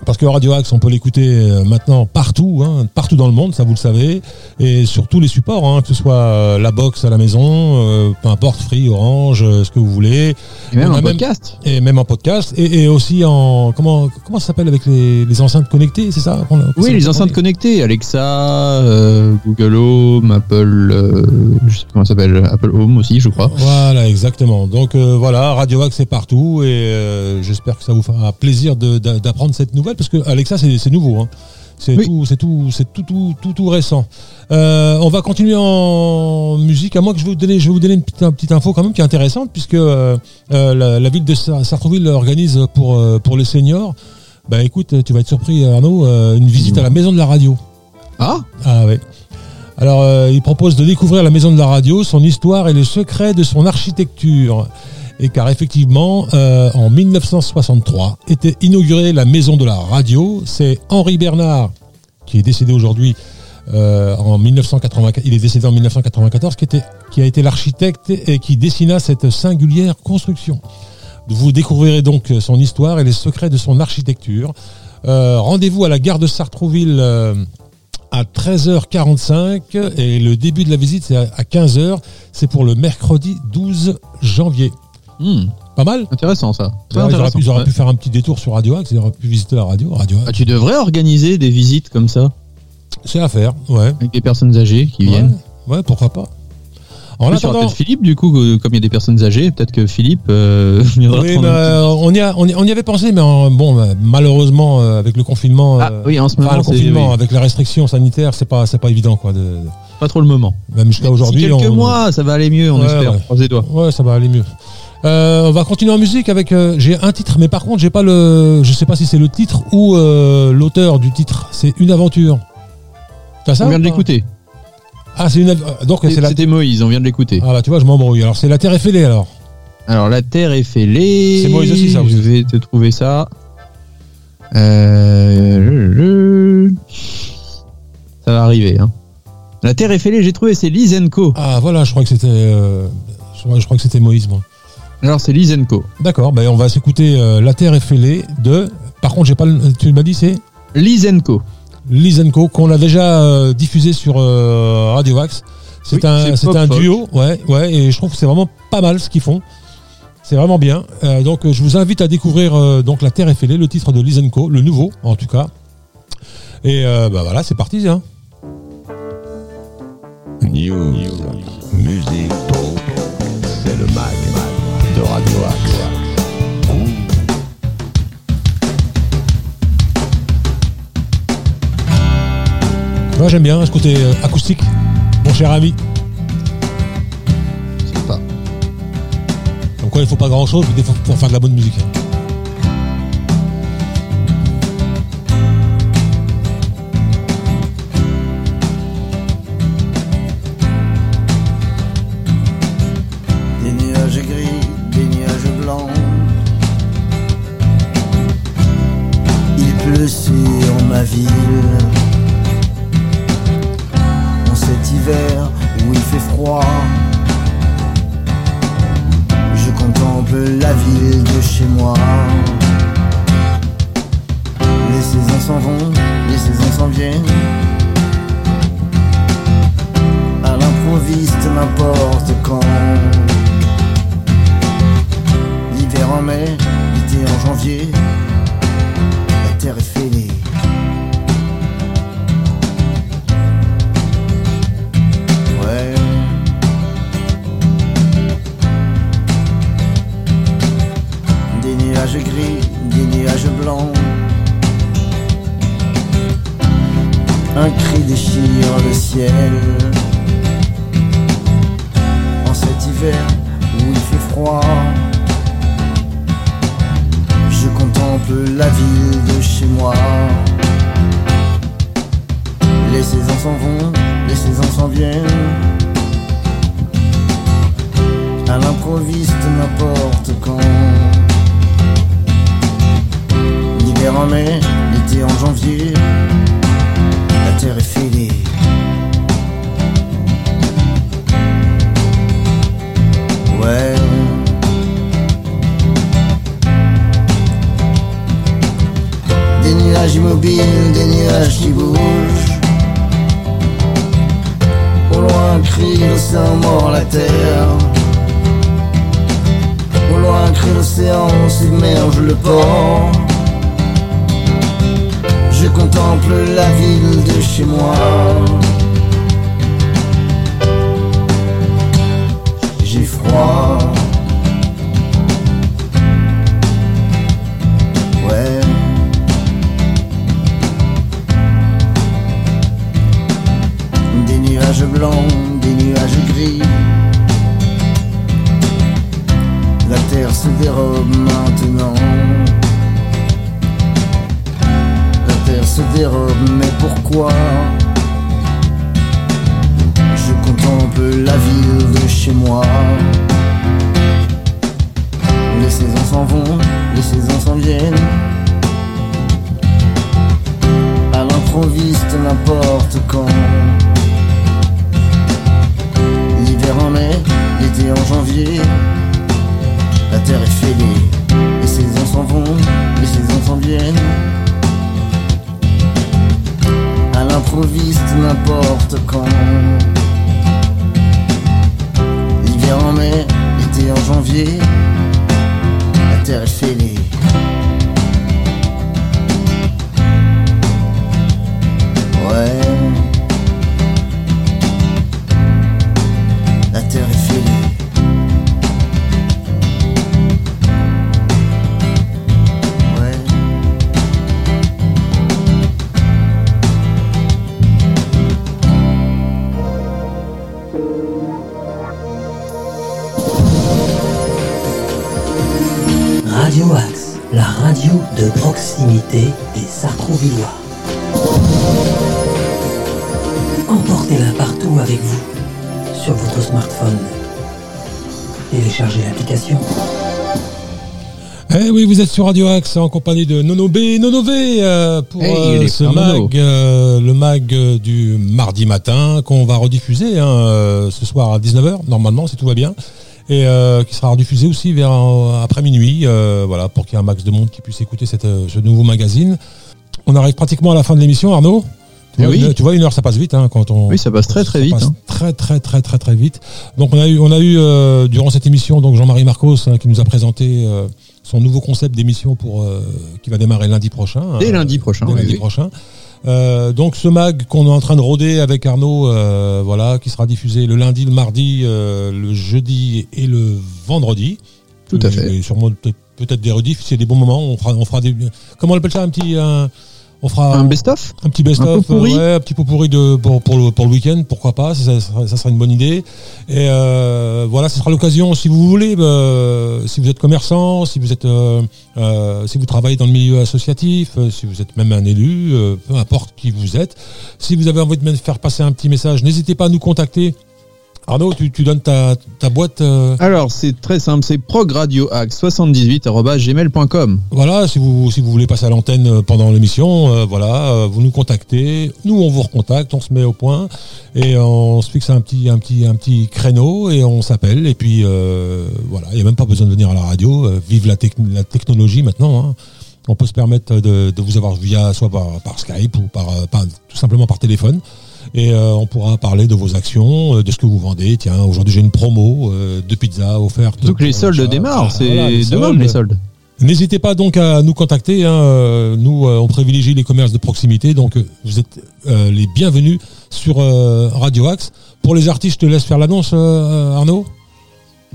Parce que Radio Axe, on peut l'écouter euh, maintenant partout, hein, partout dans le monde, ça vous le savez, et sur tous les supports, hein, que ce soit euh, la box à la maison, euh, peu importe, Free, Orange, euh, ce que vous voulez. Et même On en podcast. et même en podcast, et, et aussi en comment comment ça s'appelle avec les, les enceintes connectées, c'est ça? Oui, les enceintes connectées, Alexa, euh, Google Home, Apple, je sais pas comment ça s'appelle, Apple Home aussi, je crois. Voilà, exactement. Donc voilà, Radio Axe c'est partout, et j'espère que ça vous fera plaisir d'apprendre cette nouvelle, parce que Alexa c'est nouveau. Hein. C'est Oui. tout, c'est tout, c'est tout, tout, tout, tout récent. Euh, on va continuer en musique. À moins que je vais vous donner, je vais vous donner une petite, une petite info quand même qui est intéressante, puisque euh, euh, la, la ville de Sar- Sartrouville organise pour euh, pour les seniors. Bah écoute, tu vas être surpris Arnaud, une visite à la maison de la radio. Ah? Ah ouais. Alors, il propose de découvrir la maison de la radio, son histoire et les secrets de son architecture. Et car effectivement, euh, en 1963, était inaugurée la maison de la radio. C'est Henri Bernard, qui est décédé aujourd'hui euh, en 1984. Il est décédé en 1994, qui, était, qui a été l'architecte et qui dessina cette singulière construction. Vous découvrirez donc son histoire et les secrets de son architecture. Euh, Rendez-vous à la gare de Sartrouville à 13h45 et le début de la visite c'est à 15h. C'est pour le mercredi 12 janvier. Hmm, Pas mal Intéressant ça. Très Ils auraient, pu, ils auraient Ouais. pu faire un petit détour sur Radio Axe, ils auraient pu visiter la radio. Radio Axe. Ah, tu devrais organiser des visites comme ça, C'est à faire, ouais. avec des personnes âgées qui viennent. Ouais, pourquoi pas. En aura attendant, peut-être Philippe, du coup, comme il y a des personnes âgées, peut-être que Philippe euh, (laughs) viendra oui, euh, on, y a, on, y, avait pensé, mais en- bon, euh, malheureusement, avec le confinement, Ah oui, en ce moment, le confinement, oui, avec les restrictions sanitaires, c'est pas, c'est pas évident, quoi. De, pas trop le moment. même jusqu'à aujourd'hui. Quelques on- mois, ça va aller mieux, on Ouais, espère. ouais. Croisez doigts. Ouais, ça va aller mieux. Euh, on va continuer en musique avec. euh, j'ai un titre, mais par contre, j'ai pas le. Je sais pas si c'est le titre ou euh, l'auteur du titre. C'est une aventure. T'as ça on vient ou de pas l'écouter. Ah, c'est une. av- euh, Donc c'est la. C'était Moïse, on vient de l'écouter. Ah bah tu vois, je m'embrouille. Alors c'est la Terre est fêlée alors. Alors, la Terre est fêlée. C'est Moïse aussi, ça aussi. Je vais te trouver ça. Euh... Ça va arriver. Hein. La Terre est fêlée, j'ai trouvé, c'est Lizenko. Ah voilà, je crois que c'était. euh, je, crois, je crois que c'était Moïse, moi. Alors, c'est Lizenko. D'accord. Ben on va s'écouter euh, La Terre est fêlée de. Par contre, j'ai pas. le- Tu m'as dit c'est? Lizenko. Lizenko qu'on a déjà euh, diffusé sur euh, Radio Wax. C'est Oui, un, c'est c'est pop un folk. duo, ouais, ouais, et je trouve que c'est vraiment pas mal ce qu'ils font. C'est vraiment bien. Euh, donc, euh, je vous invite à découvrir euh, donc La Terre est fêlée, le titre de Lizenko, le nouveau en tout cas. Et euh, bah voilà, c'est parti. Hein. News, musique, talk, c'est le mag de Radio Axe. Moi, j'aime bien ce côté euh, acoustique, mon cher ami. Sympa. Donc quoi, il faut pas grand chose pour, pour faire de la bonne musique. Vous êtes sur Radio Axe en compagnie de Nono B, Nono V euh, pour Hey, euh, ce mag, euh, le mag du mardi matin qu'on va rediffuser hein, ce soir à 19h normalement si tout va bien et qui sera rediffusé aussi vers après minuit voilà pour qu'il y ait un max de monde qui puisse écouter cette, ce nouveau magazine. On arrive pratiquement à la fin de l'émission Arnaud. Tu Eh vois, oui. une, tu vois, une heure ça passe vite hein, quand on Oui, ça passe très, très vite, passe hein. Très très très très très vite. Donc on a eu on a eu euh, durant cette émission donc Jean-Marie Marcos hein, qui nous a présenté euh, son nouveau concept d'émission pour euh, qui va démarrer lundi prochain. Dès hein, lundi prochain, dès oui, lundi oui. prochain. Euh, donc ce mag qu'on est en train de rôder avec Arnaud, euh, voilà, qui sera diffusé le lundi, le mardi, euh, le jeudi et le vendredi. Tout à fait. Et sûrement peut- peut-être des rediffs, a des bons moments, on fera, on fera des. Comment on appelle ça un petit. un- on fera Un best-of un petit Un best-of, pourri euh, ouais, un petit pot pourri de, pour, pour le, pour le week-end, pourquoi pas, ça, ça sera, ça sera une bonne idée. Et euh, voilà, ce sera l'occasion, si vous voulez, bah, si vous êtes commerçant, si vous êtes, euh, euh, si vous travaillez dans le milieu associatif, si vous êtes même un élu, peu importe qui vous êtes, si vous avez envie de me faire passer un petit message, n'hésitez pas à nous contacter. Arnaud, tu, tu donnes ta, ta boîte. euh, Alors, c'est très simple, c'est progradioaxe78.gmail.com. Voilà, si vous si vous voulez passer à l'antenne euh, pendant l'émission, euh, voilà, vous nous contactez, nous on vous recontacte, on se met au point et on se fixe un petit un petit un petit créneau et on s'appelle et puis euh, voilà, il n'y a même pas besoin de venir à la radio, vive la, tec- la technologie maintenant. hein. On peut se permettre de, de vous avoir via soit par, par Skype ou par, par- tout simplement par téléphone. Et euh, on pourra parler de vos actions, euh, de ce que vous vendez. Tiens, aujourd'hui j'ai une promo euh, de pizza offerte. Que les soldes démarrent, c'est voilà, demain les soldes. N'hésitez pas donc à nous contacter. hein, Nous, on privilégie les commerces de proximité, donc vous êtes les bienvenus sur Radio Axe. Pour les artistes, je te laisse faire l'annonce, Arnaud.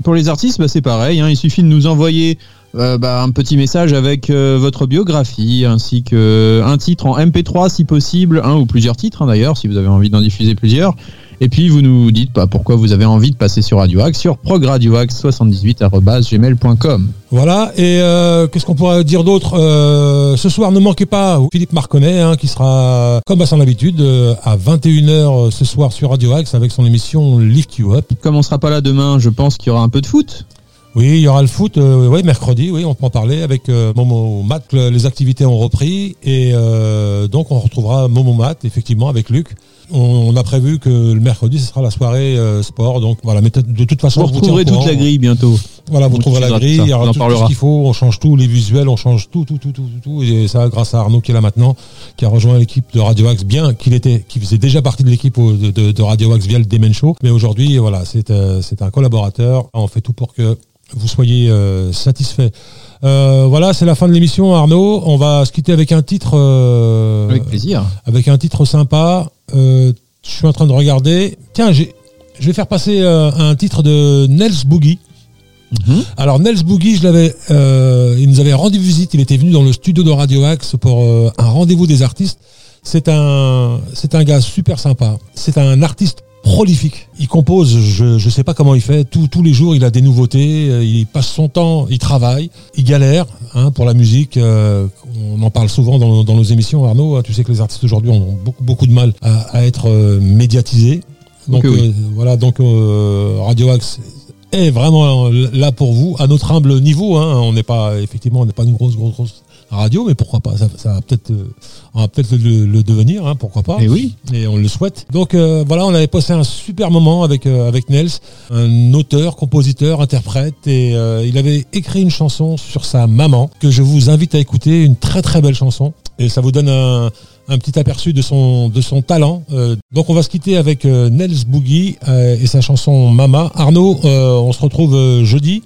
Pour les artistes, bah, c'est pareil. hein, il suffit de nous envoyer euh, bah, un petit message avec euh, votre biographie ainsi que un titre en MP3 si possible, un ou plusieurs titres hein, d'ailleurs, si vous avez envie d'en diffuser plusieurs. Et puis vous nous dites bah, pourquoi vous avez envie de passer sur Radio Axe sur progradioaxe78@gmail.com. Voilà. Et euh, qu'est-ce qu'on pourrait dire d'autre Euh, Ce soir, ne manquez pas Philippe Marconnet, hein, qui sera, comme à son habitude, euh, à 21h ce soir sur Radio Axe avec son émission Lift You Up. Comme on sera pas là demain, je pense qu'il y aura un peu de foot. Oui, il y aura le foot, euh, ouais, mercredi, oui, on peut en parler avec euh, Momo Mat. Le- Les activités ont repris et euh, donc on retrouvera Momo Mat, effectivement, avec Luc. On, a prévu que le mercredi, ce sera la soirée euh, sport. Donc voilà, mais de toute façon, Vous vous retrouverez toute la grille bientôt. Voilà, vous trouverez la grille, il y aura tout, ce qu'il faut, on change tout, les visuels, on change tout, tout, tout, tout, tout, tout. Et ça, grâce à Arnaud qui est là maintenant, qui a rejoint l'équipe de Radio Axe, bien qu'il était, qui faisait déjà partie de l'équipe de, de- de Radio Axe via le Demen Show. Mais aujourd'hui, voilà, c'est euh, c'est un collaborateur. On fait tout pour que vous soyez euh, satisfaits. Euh, voilà, c'est la fin de l'émission, Arnaud. On va se quitter avec un titre. euh, Avec plaisir. avec un titre sympa. Je suis en train de regarder. Tiens, j'ai- je vais faire passer un titre de Nels Boogie. Mhm. Alors Nels Boogie, je l'avais, il nous avait rendu visite. Il était venu dans le studio de Radio Axe pour un rendez-vous des artistes. C'est un, c'est un gars super sympa. C'est un artiste prolifique. Il compose, je je sais pas comment il fait. Tous tous les jours, il a des nouveautés. euh, Il passe son temps, il travaille, il galère hein, pour la musique. euh, on en parle souvent dans, dans nos émissions, Arnaud. hein. Tu sais que les artistes aujourd'hui ont beaucoup beaucoup de mal à, à être euh, médiatisés. Donc oui. euh, voilà, donc Radio Axe est vraiment là pour vous à notre humble niveau. Hein. On n'est pas effectivement, on n'est pas une grosse grosse grosse radio, mais pourquoi pas Ça, ça va peut-être, euh, on va peut-être le, le devenir. Hein, pourquoi pas Et oui. et on le souhaite. Donc euh, voilà, on avait passé un super moment avec euh, avec Nels, un auteur, compositeur, interprète, et euh, il avait écrit une chanson sur sa maman que je vous invite à écouter, une très très belle chanson, et ça vous donne un, un petit aperçu de son de son talent. Euh, donc on va se quitter avec euh, Nels Boogie euh, et sa chanson Mama. Arnaud, euh, on se retrouve euh, jeudi.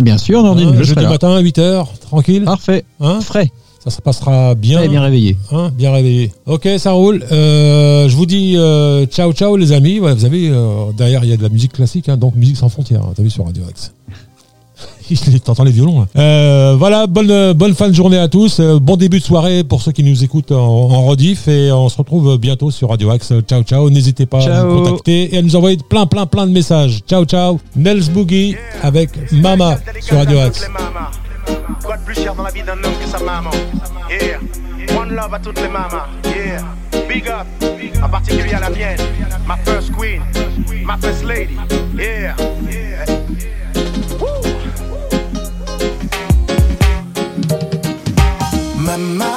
Bien sûr, Nordine, Hein, je jeudi matin, 8h, tranquille. Parfait. Hein Frais. ça se passera bien. Bien réveillé. Hein, bien réveillé. Ok, ça roule. Euh, je vous dis euh, ciao ciao les amis. Ouais, vous avez euh, derrière il y a de la musique classique, hein, donc musique sans frontières. T'as vu sur Radio Axe. (laughs) T'entends les violons. là. Euh, voilà, bonne bonne fin de journée à tous. Euh, bon début de soirée pour ceux qui nous écoutent en, en rediff et on se retrouve bientôt sur Radio Axe. Ciao ciao. N'hésitez pas à nous contacter et à nous envoyer plein plein plein de messages. Ciao ciao. Nels Boogie avec Mama sur Radio Axe. Quoi de plus cher dans la vie d'un homme que sa maman? Yeah One love à toutes les mamas Yeah Big up En particulier à la mienne Ma first queen Ma first lady Yeah Maman,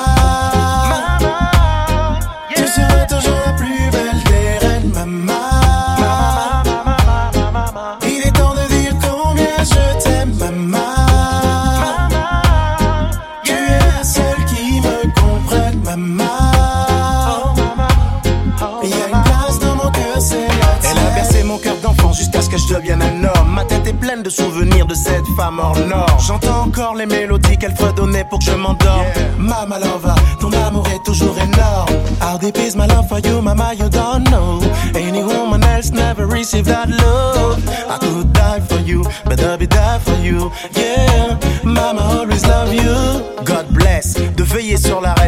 pleine de souvenirs de cette femme hors norme. J'entends encore les mélodies qu'elle fredonnait pour que je m'endorme. Mama lover, ton amour est toujours énorme. How deep my love for you, mama, you don't know. Any woman else never received that love. I could die for you, but I'll be die for you. Yeah, mama always love you. God bless, de veiller sur la.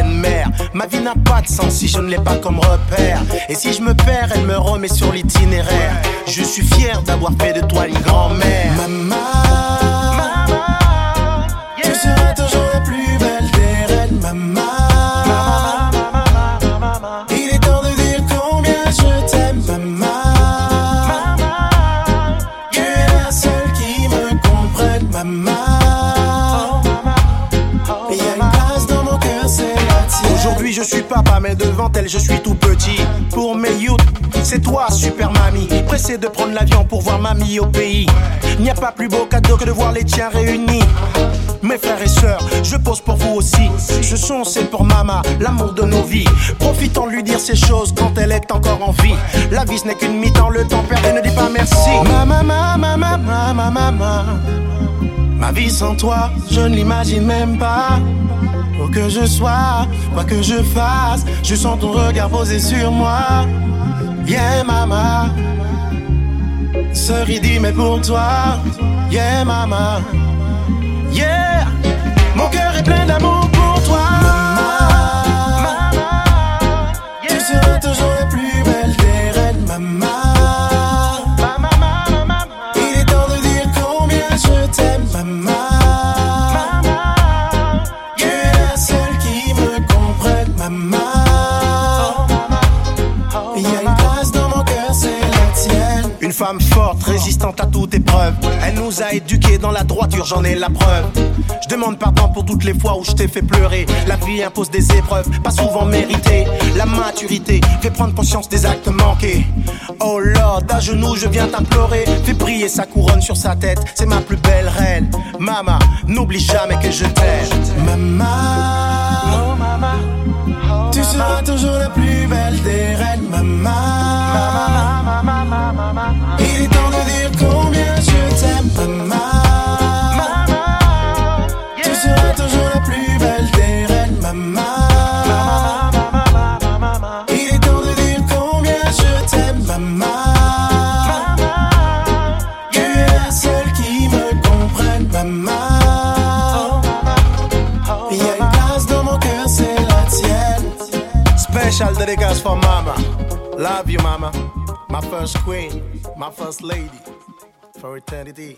Ma vie n'a pas de sens si je ne l'ai pas comme repère. Et si je me perds, elle me remet sur l'itinéraire. Je suis fier d'avoir fait de toi une grand-mère. Maman, tu seras toujours la plus suis papa mais devant elle je suis tout petit Pour mes youths, c'est toi super mamie Pressé de prendre l'avion pour voir mamie au pays Il n'y a pas plus beau cadeau que de voir les tiens réunis mes frères et sœurs, je pose pour vous aussi. Ce son, c'est pour maman, l'amour de nos vies. Profitons de lui dire ces choses quand elle est encore en vie. La vie, ce n'est qu'une mi-temps, le temps perdu, ne dis pas merci. Maman, maman, maman, maman, maman. Ma vie sans toi, je ne l'imagine même pas. Où que je sois, quoi que je fasse, je sens ton regard posé sur moi. Yeah, maman. Ce ridi, mais pour toi. Yeah, maman. Yeah. Mon cœur est plein d'amour pour toi. Maman. Tu seras toujours la plus résistante à toute épreuve. Elle nous a éduqués dans la droiture, j'en ai la preuve. Je demande pardon pour toutes les fois où je t'ai fait pleurer. La vie impose des épreuves, pas souvent méritées. La maturité fait prendre conscience des actes manqués. Oh Lord, à genoux, je viens t'implorer. Fais briller sa couronne sur sa tête, c'est ma plus belle reine. Mama, n'oublie jamais que je t'aime. Mama, tu seras toujours la plus belle des reines. Mama, il est temps combien je t'aime. Mama, tu seras toujours la plus belle des reines. Mama, il est temps de dire combien je t'aime. Mama, tu es la seule qui me comprenne. Mama, il y a une place dans mon cœur, c'est la tienne. Special dédicace for mama. Love you, mama. My first queen, my first lady. For eternity.